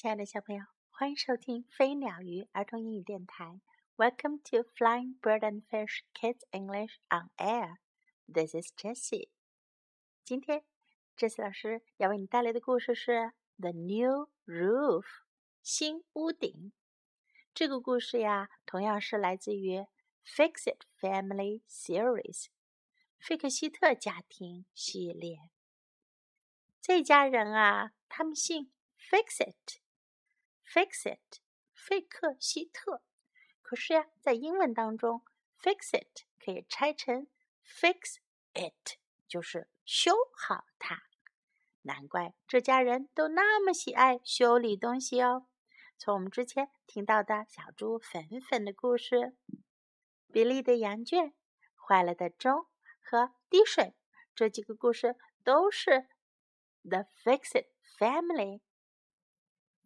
亲爱的小朋友，欢迎收听飞鸟鱼儿童英语电台。Welcome to Flying Bird and Fish Kids English on Air. This is Jessie. 今天，Jessie 老师要为你带来的故事是《The New Roof》新屋顶。这个故事呀，同样是来自于《Fix It Family Series》费克希特家庭系列。这家人啊，他们姓 Fix It。Fix it，费克希特。可是呀，在英文当中，fix it 可以拆成 fix it，就是修好它。难怪这家人都那么喜爱修理东西哦。从我们之前听到的小猪粉粉的故事，比利的羊圈，坏了的钟和滴水，这几个故事都是 The Fix It Family。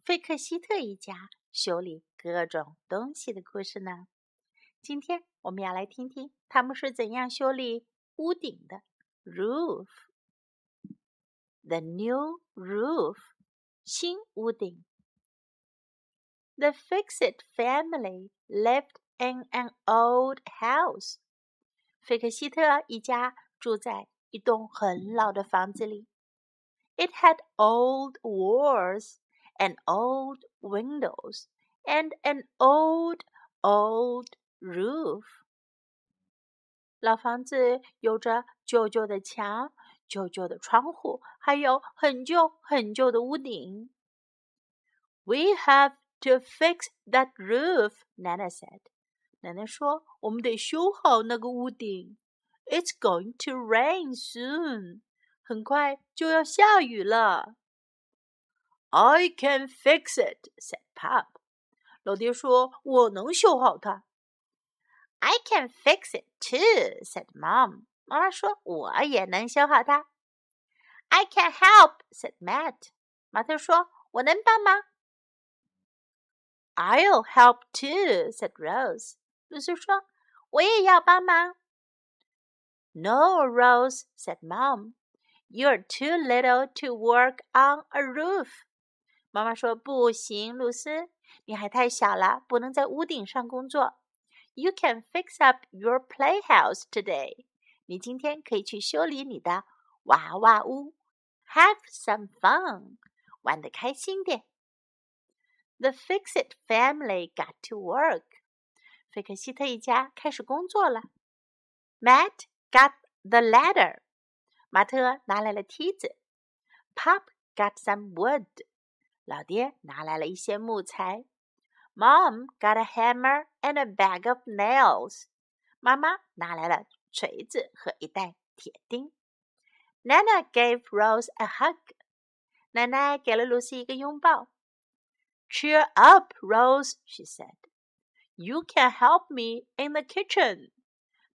费克希特一家修理各种东西的故事呢？今天我们要来听听他们是怎样修理屋顶的 roof。The new roof，新屋顶。The Fixit family lived in an old house。费克希特一家住在一栋很老的房子里。It had old walls and old windows and an old, old roof. 老房子有着旧旧的墙、旧旧的窗户，还有很旧很旧的屋顶。We have to fix that roof, Nana said. 奶奶说：“我们得修好那个屋顶。It's going to rain soon. 很快就要下雨了。” I can fix it," said Pop. 老爹说：“我能修好它。” I can fix it too," said Mom. 妈妈说：“我也能修好它。” I can help," said Matt. 马特说：“我能帮忙。” I'll help too," said Rose. 露丝说：“我也要帮忙。” No, Rose," said Mom. "You're too little to work on a roof." 妈妈说：“不行，露丝，你还太小了，不能在屋顶上工作。You can fix up your playhouse today。你今天可以去修理你的娃娃屋，Have some fun，玩的开心点。The Fixit family got to work。费克希特一家开始工作了。Matt got the ladder。马特拿来了梯子。Pop got some wood。老爹拿来了一些木材。Mom got a hammer and a bag of nails。妈妈拿来了锤子和一袋铁钉。Nana gave Rose a hug。奶奶给了露西一个拥抱。Cheer up, Rose, she said. You can help me in the kitchen.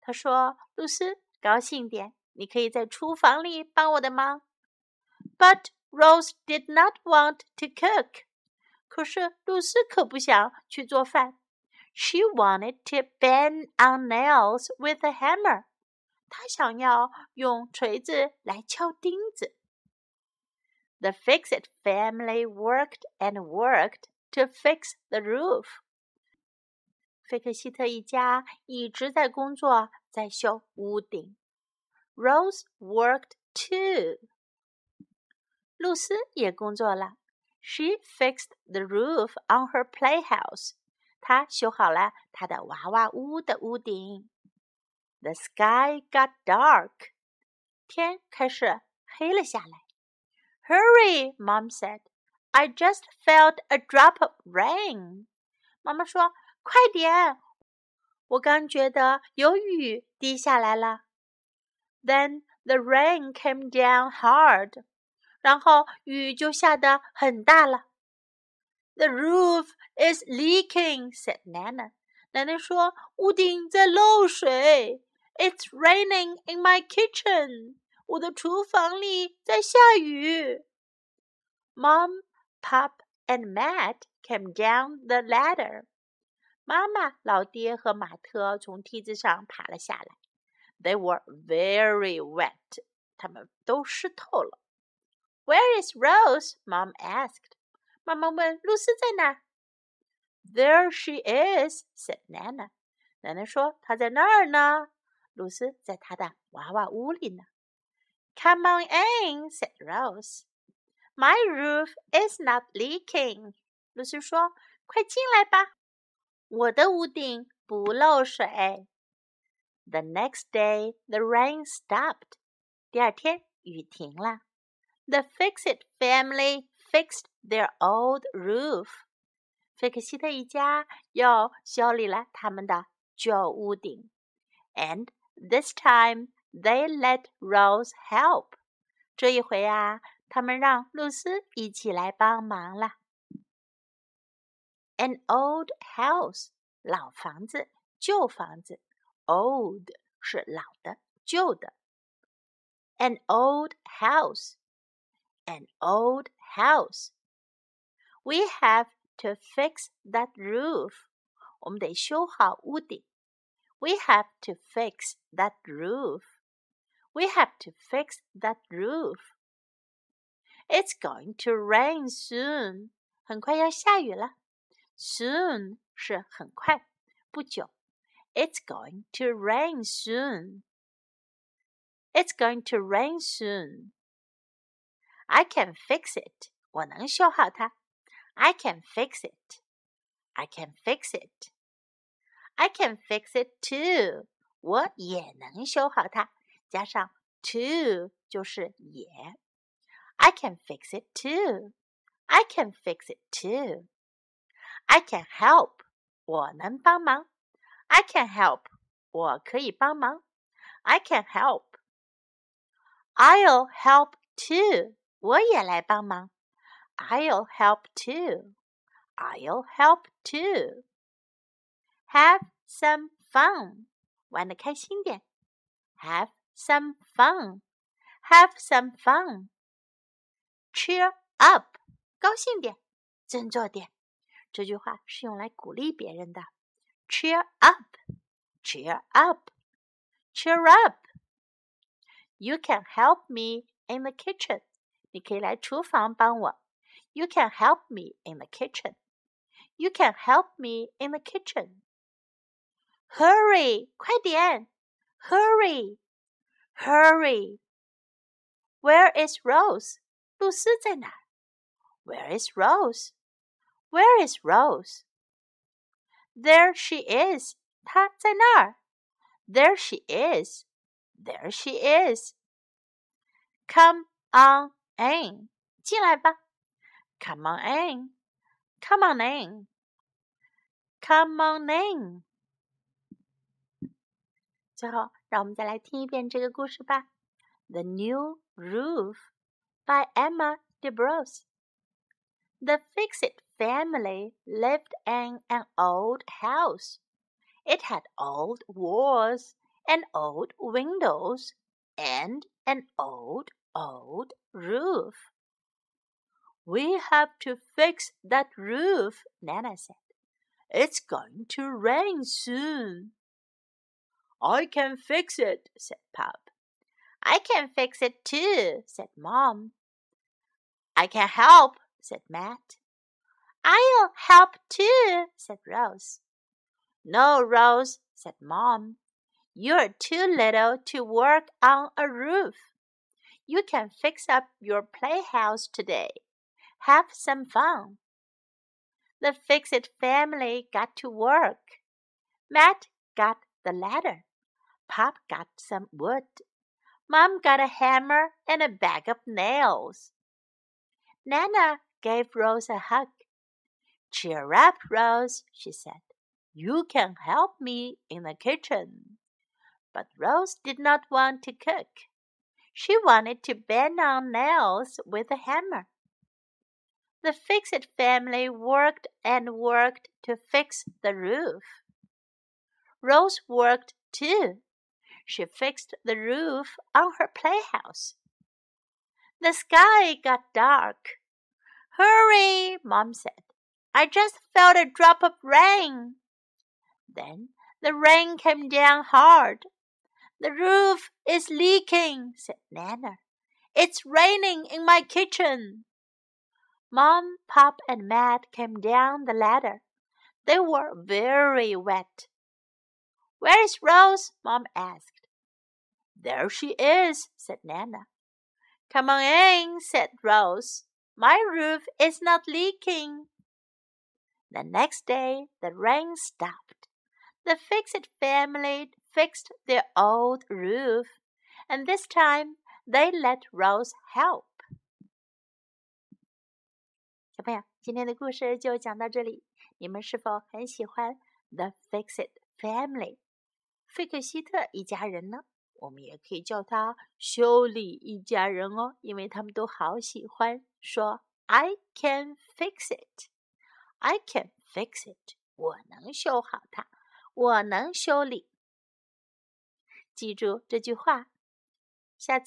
她说：“露丝，高兴点，你可以在厨房里帮我的忙。” But Rose did not want to cook. 可是露丝可不想去做饭。She wanted to bang on nails with a hammer. 她想要用锤子来敲钉子。The Fixit family worked and worked to fix the roof. 费克希特一家一直在工作，在修屋顶。Rose worked too. 露丝也工作了。She fixed the roof on her playhouse. 她修好了她的娃娃屋的屋顶。The sky got dark. 天开始黑了下来。Hurry, Mom said. I just felt a drop of rain. 妈妈说：“快点，我刚觉得有雨滴下来了。” Then the rain came down hard. 然后雨就下得很大了。The roof is leaking," said Nana. 奶奶说：“屋顶在漏水。” It's raining in my kitchen. 我的厨房里在下雨。Mom, Pop, and Matt came down the ladder. 妈妈、老爹和马特从梯子上爬了下来。They were very wet. 他们都湿透了。 Where is Rose? Mom asked. 妈妈问：“露丝在哪？”“There she is,” said Nana. 奶奶说：“她在那儿呢。”露丝在她的娃娃屋里呢。“Come on in,” said Rose. “My roof is not leaking.” 露丝说：“快进来吧，我的屋顶不漏水。” The next day, the rain stopped. 第二天，雨停了。The Fixit family fixed their old roof. 费克西特一家又修理了他们的旧屋顶。And this time they let Rose help. 这一回啊，他们让露丝一起来帮忙了。An old house，老房子，旧房子。Old 是老的、旧的。An old house, an old house. We have to fix that roof. 我们得修好屋顶。We have to fix that roof. We have to fix that roof. It's going to rain soon. 很快要下雨了。Soon 是很快，不久。it's going to rain soon. It's going to rain soon. I can fix it. 我能修好它。I can fix it. I can fix it. I can fix it too. 我也能修好它。加上 too 就是也。I can fix it too. I can fix it too. I can help. 我能帮忙。I can help. 我可以帮忙。I can help. I'll help too. 我也来帮忙。I'll help too. I'll help too. Have some fun. 玩的开心点。Have some fun. Have some fun. Cheer up. 高兴点，振作点。这句话是用来鼓励别人的。Cheer up, cheer up, cheer up. You can help me in the kitchen. 你可以来厨房帮我。You can help me in the kitchen. You can help me in the kitchen. Hurry, 快点！Hurry, hurry. Where is Rose? 露丝在哪？Where is Rose? Where is Rose? There she is，她在那儿。There she is, there she is. Come on in，进来吧。Come on in, come on in, come on in。最后，让我们再来听一遍这个故事吧。The New Roof by Emma DeBrose. The Fix-It family lived in an old house. It had old walls and old windows and an old, old roof. We have to fix that roof, Nana said. It's going to rain soon. I can fix it, said Pop. I can fix it too, said Mom. I can help, said Matt. I'll help too, said Rose. No, Rose, said Mom. You're too little to work on a roof. You can fix up your playhouse today. Have some fun. The Fix It family got to work. Matt got the ladder. Pop got some wood. Mom got a hammer and a bag of nails. Nana gave Rose a hug. Cheer up, Rose, she said. You can help me in the kitchen. But Rose did not want to cook. She wanted to bend on nails with a hammer. The Fix It family worked and worked to fix the roof. Rose worked too. She fixed the roof on her playhouse. The sky got dark. Hurry, Mom said. I just felt a drop of rain. Then the rain came down hard. The roof is leaking, said Nana. It's raining in my kitchen. Mom, Pop, and Matt came down the ladder. They were very wet. Where is Rose? Mom asked. There she is, said Nana. Come on in, said Rose. My roof is not leaking. The next day the rain stopped. The Fix-It family fixed their old roof, and this time they let Rose help. 小朋友，今天的故事就讲到这里。你们是否很喜欢 The Fix-It Family？费克希特一家人呢？我们也可以叫他修理一家人哦，因为他们都好喜欢说 "I can fix it, I can fix it"，我能修好它，我能修理。 记住这句话，下次。